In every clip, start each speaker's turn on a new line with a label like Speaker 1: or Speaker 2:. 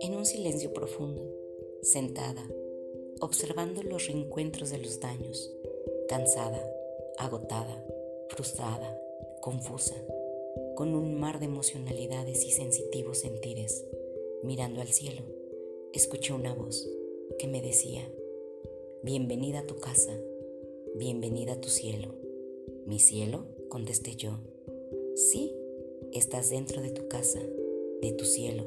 Speaker 1: En un silencio profundo, sentada, observando los reencuentros de los daños, cansada, agotada, frustrada, confusa, con un mar de emocionalidades y sensitivos sentires, mirando al cielo, escuché una voz que me decía, Bienvenida a tu casa, bienvenida a tu cielo. ¿Mi cielo? contesté yo. Sí, estás dentro de tu casa, de tu cielo,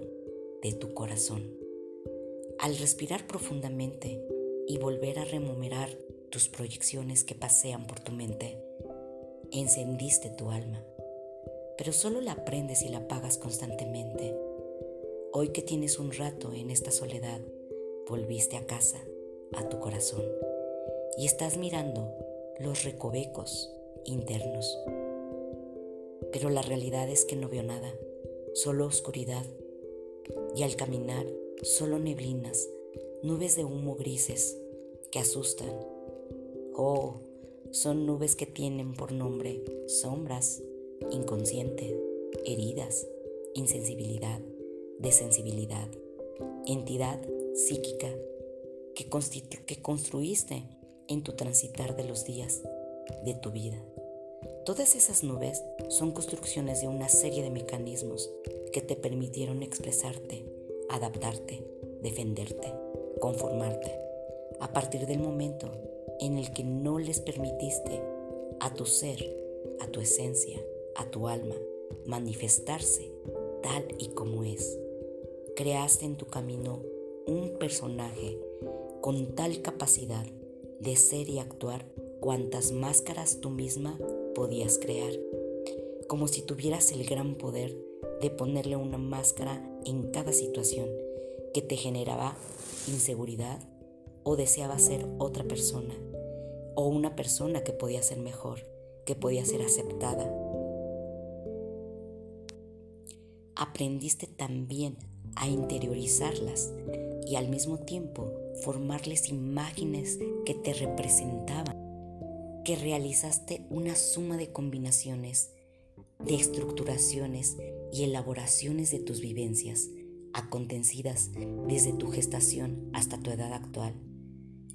Speaker 1: de tu corazón. Al respirar profundamente y volver a rememorar tus proyecciones que pasean por tu mente, encendiste tu alma, pero solo la prendes y la apagas constantemente. Hoy que tienes un rato en esta soledad, volviste a casa a tu corazón y estás mirando los recovecos internos. Pero la realidad es que no veo nada, solo oscuridad y al caminar solo neblinas, nubes de humo grises que asustan. Oh, son nubes que tienen por nombre sombras, inconsciente, heridas, insensibilidad, desensibilidad, entidad psíquica que, construiste en tu transitar de los días de tu vida. Todas esas nubes son construcciones de una serie de mecanismos que te permitieron expresarte, adaptarte, defenderte, conformarte, a partir del momento en el que no les permitiste a tu ser, a tu esencia, a tu alma, manifestarse tal y como es. Creaste en tu camino un personaje con tal capacidad de ser y actuar cuantas máscaras tú misma podías crear, como si tuvieras el gran poder de ponerle una máscara en cada situación que te generaba inseguridad o deseaba ser otra persona, o una persona que podía ser mejor, que podía ser aceptada. Aprendiste también a interiorizarlas y al mismo tiempo formarles imágenes que te representaban, que realizaste una suma de combinaciones, de estructuraciones y elaboraciones de tus vivencias, acontecidas desde tu gestación hasta tu edad actual,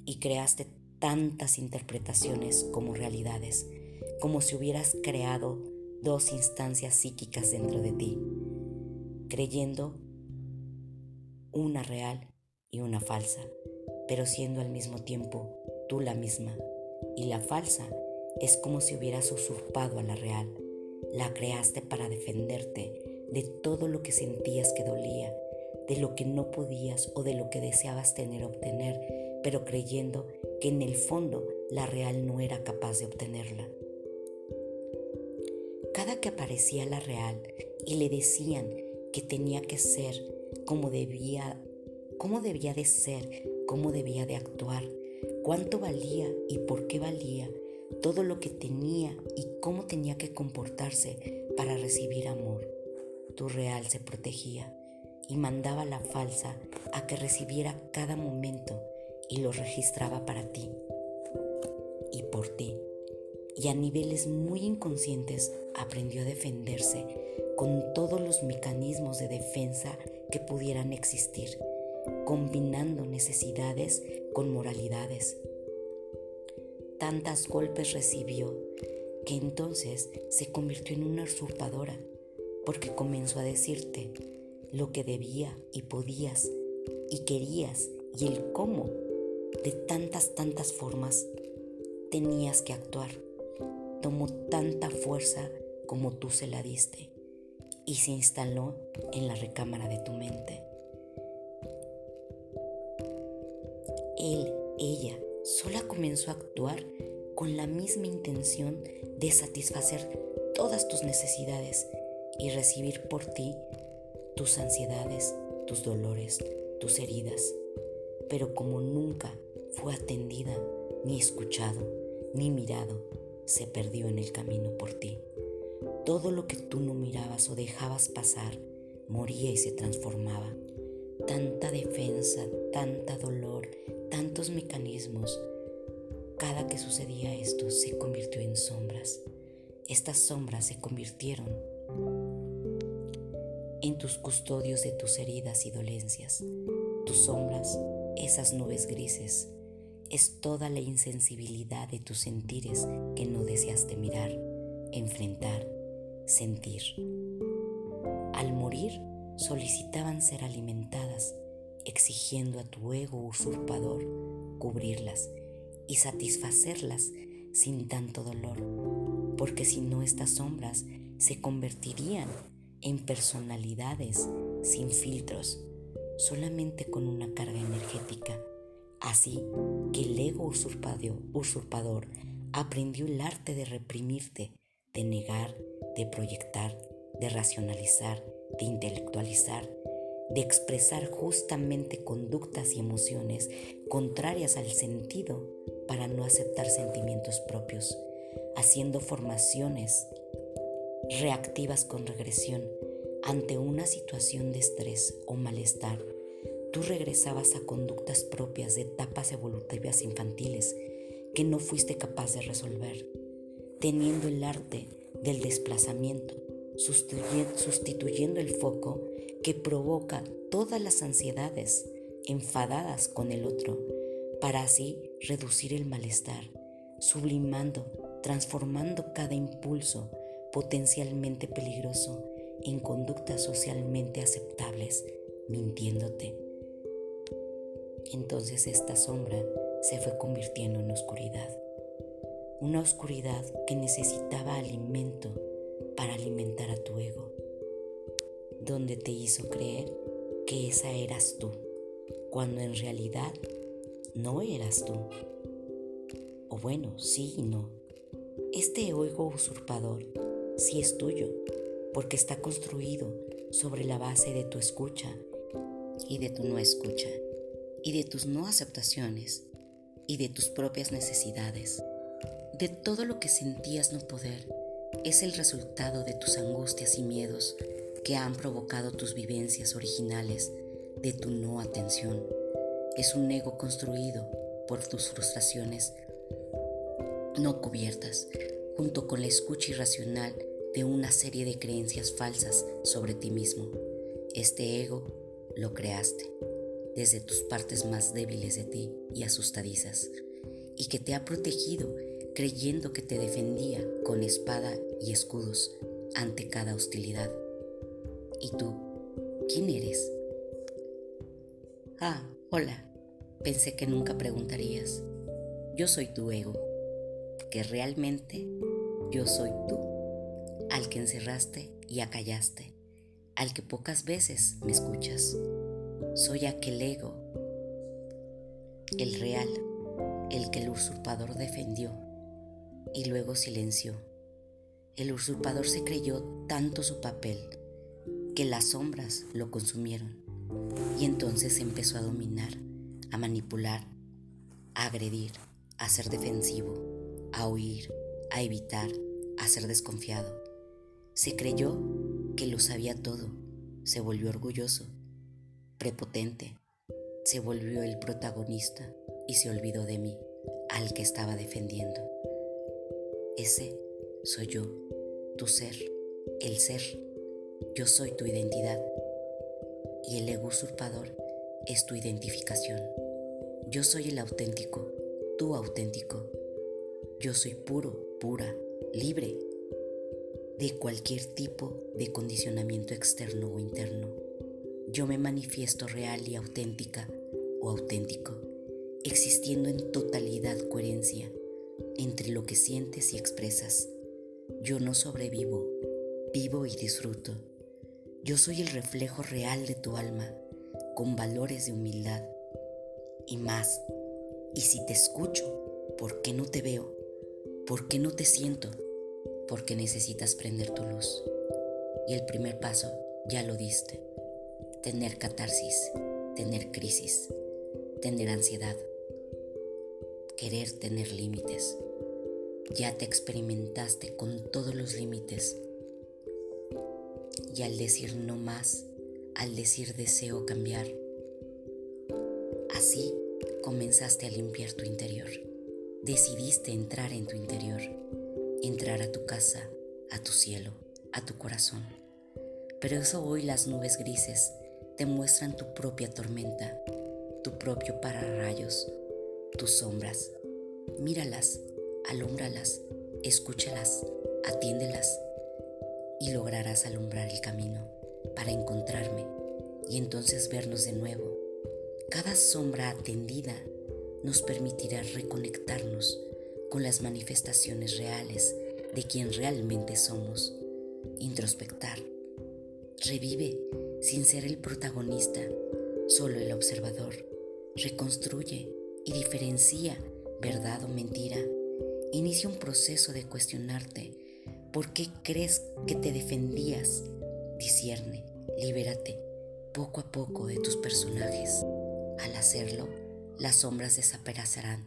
Speaker 1: y creaste tantas interpretaciones como realidades, como si hubieras creado dos instancias psíquicas dentro de ti, creyendo una real y una falsa, pero siendo al mismo tiempo tú la misma. Y la falsa es como si hubieras usurpado a la real. La creaste para defenderte de todo lo que sentías que dolía, de lo que no podías o de lo que deseabas tener o obtener, pero creyendo que en el fondo la real no era capaz de obtenerla. Cada que aparecía la real y le decían que tenía que ser como debía cómo debía de ser, cómo debía de actuar, cuánto valía y por qué valía, todo lo que tenía y cómo tenía que comportarse para recibir amor. Tu real se protegía y mandaba la falsa a que recibiera cada momento y lo registraba para ti y por ti. Y a niveles muy inconscientes aprendió a defenderse con todos los mecanismos de defensa que pudieran existir combinando necesidades con moralidades. Tantas golpes recibió que entonces se convirtió en una usurpadora porque comenzó a decirte lo que debía y podías y querías y el cómo de tantas, tantas formas tenías que actuar. Tomó tanta fuerza como tú se la diste y se instaló en la recámara de tu mente. Él, ella, sola comenzó a actuar con la misma intención de satisfacer todas tus necesidades y recibir por ti tus ansiedades, tus dolores, tus heridas. Pero como nunca fue atendida, ni escuchado, ni mirado, se perdió en el camino por ti. Todo lo que tú no mirabas o dejabas pasar, moría y se transformaba. Tanta defensa, tanta dolor, tantos mecanismos. Cada que sucedía esto se convirtió en sombras estas sombras se convirtieron en tus custodios de tus heridas y dolencias. Tus sombras, esas nubes grises, es toda la insensibilidad de tus sentires que no deseaste mirar, enfrentar, sentir. Al morir, solicitaban ser alimentadas, exigiendo a tu ego usurpador cubrirlas y satisfacerlas sin tanto dolor, porque si no estas sombras se convertirían en personalidades sin filtros, solamente con una carga energética. Así que el ego usurpador aprendió el arte de reprimirte, de negar, de proyectar, de racionalizar, de intelectualizar, de expresar justamente conductas y emociones contrarias al sentido para no aceptar sentimientos propios, haciendo formaciones reactivas con regresión ante una situación de estrés o malestar, tú regresabas a conductas propias de etapas evolutivas infantiles que no fuiste capaz de resolver, teniendo el arte del desplazamiento, sustituyendo el foco que provoca todas las ansiedades enfadadas con el otro, para así reducir el malestar, sublimando, transformando cada impulso potencialmente peligroso en conductas socialmente aceptables, mintiéndote. Entonces esta sombra se fue convirtiendo en oscuridad, una oscuridad que necesitaba alimento para alimentar a tu ego, donde te hizo creer que esa eras tú, cuando en realidad no eras tú. O bueno, sí y no. Este ego usurpador sí es tuyo, porque está construido sobre la base de tu escucha y de tu no escucha, y de tus no aceptaciones, y de tus propias necesidades. De todo lo que sentías no poder, es el resultado de tus angustias y miedos que han provocado tus vivencias originales, de tu no atención. Es un ego construido por tus frustraciones no cubiertas, junto con la escucha irracional de una serie de creencias falsas sobre ti mismo. Este ego lo creaste desde tus partes más débiles de ti y asustadizas, y que te ha protegido creyendo que te defendía con espada y escudos ante cada hostilidad. ¿Y tú? ¿Quién eres? Ah, hola. Pensé que nunca preguntarías. Yo soy tu ego, que realmente yo soy tú, al que encerraste y acallaste, al que pocas veces me escuchas. Soy aquel ego, el real, el que el usurpador defendió y luego silenció. El usurpador se creyó tanto su papel que las sombras lo consumieron y entonces empezó a dominar, a manipular, a agredir, a ser defensivo, a huir, a evitar, a ser desconfiado. Se creyó que lo sabía todo, se volvió orgulloso, prepotente, se volvió el protagonista y se olvidó de mí, al que estaba defendiendo. Ese soy yo, tu ser, el ser. Yo soy tu identidad. Y el ego usurpador es tu identificación. Yo soy el auténtico, tu auténtico. Yo soy puro, pura, libre de cualquier tipo de condicionamiento externo o interno. Yo me manifiesto real y auténtica o auténtico, existiendo en totalidad coherencia entre lo que sientes y expresas. Yo no sobrevivo, vivo y disfruto. Yo soy el reflejo real de tu alma, con valores de humildad. Y más, y si te escucho, ¿por qué no te veo? ¿Por qué no te siento? Porque necesitas prender tu luz. Y el primer paso ya lo diste. Tener catarsis, tener crisis, tener ansiedad, querer tener límites. Ya te experimentaste con todos los límites. Y al decir no más, al decir deseo cambiar, así comenzaste a limpiar tu interior decidiste entrar en tu interior, entrar a tu casa a tu cielo, a tu corazón. Pero eso hoy las nubes grises te muestran tu propia tormenta, tu propio pararrayos, tus sombras. Míralas, alúmbralas, escúchalas, atiéndelas y lograrás alumbrar el camino para encontrarme y entonces vernos de nuevo. Cada sombra atendida nos permitirá reconectarnos con las manifestaciones reales de quien realmente somos, introspectar. Revive sin ser el protagonista, solo el observador. Reconstruye y diferencia verdad o mentira. Inicia un proceso de cuestionarte por qué crees que te defendías. Discierne, libérate poco a poco de tus personajes. Al hacerlo, las sombras desaparecerán.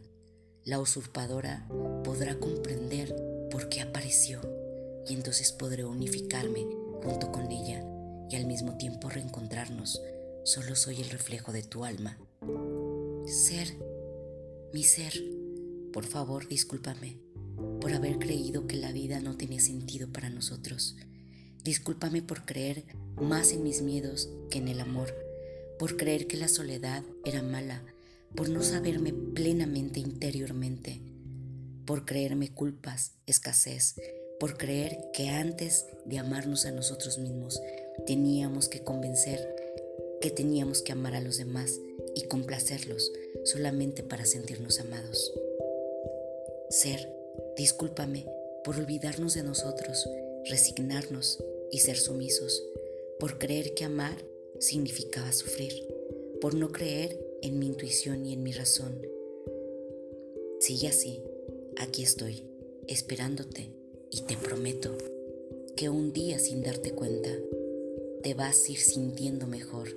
Speaker 1: La usurpadora podrá comprender por qué apareció y entonces podré unificarme junto con ella y al mismo tiempo reencontrarnos. Solo soy el reflejo de tu alma. Ser, mi ser, por favor discúlpame por haber creído que la vida no tenía sentido para nosotros. Discúlpame por creer más en mis miedos que en el amor, por creer que la soledad era mala, por no saberme plenamente interiormente, por creerme culpas, escasez, por creer que antes de amarnos a nosotros mismos teníamos que convencer que teníamos que amar a los demás y complacerlos solamente para sentirnos amados. Ser, discúlpame por olvidarnos de nosotros, resignarnos y ser sumisos, por creer que amar significaba sufrir, por no creer en mi intuición y en mi razón. Sigue así, aquí estoy, esperándote y te prometo que un día sin darte cuenta te vas a ir sintiendo mejor,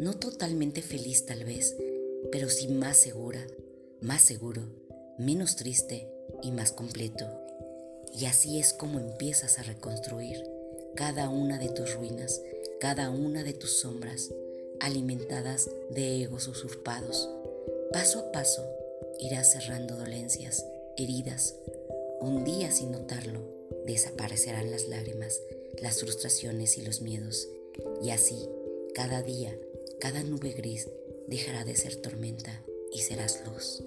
Speaker 1: no totalmente feliz tal vez, pero sí más segura, más seguro, menos triste y más completo. Y así es como empiezas a reconstruir cada una de tus ruinas, cada una de tus sombras, alimentadas de egos usurpados. Paso a paso irás cerrando dolencias, heridas. Un día sin notarlo, desaparecerán las lágrimas, las frustraciones y los miedos. Y así, cada día, cada nube gris dejará de ser tormenta y serás luz.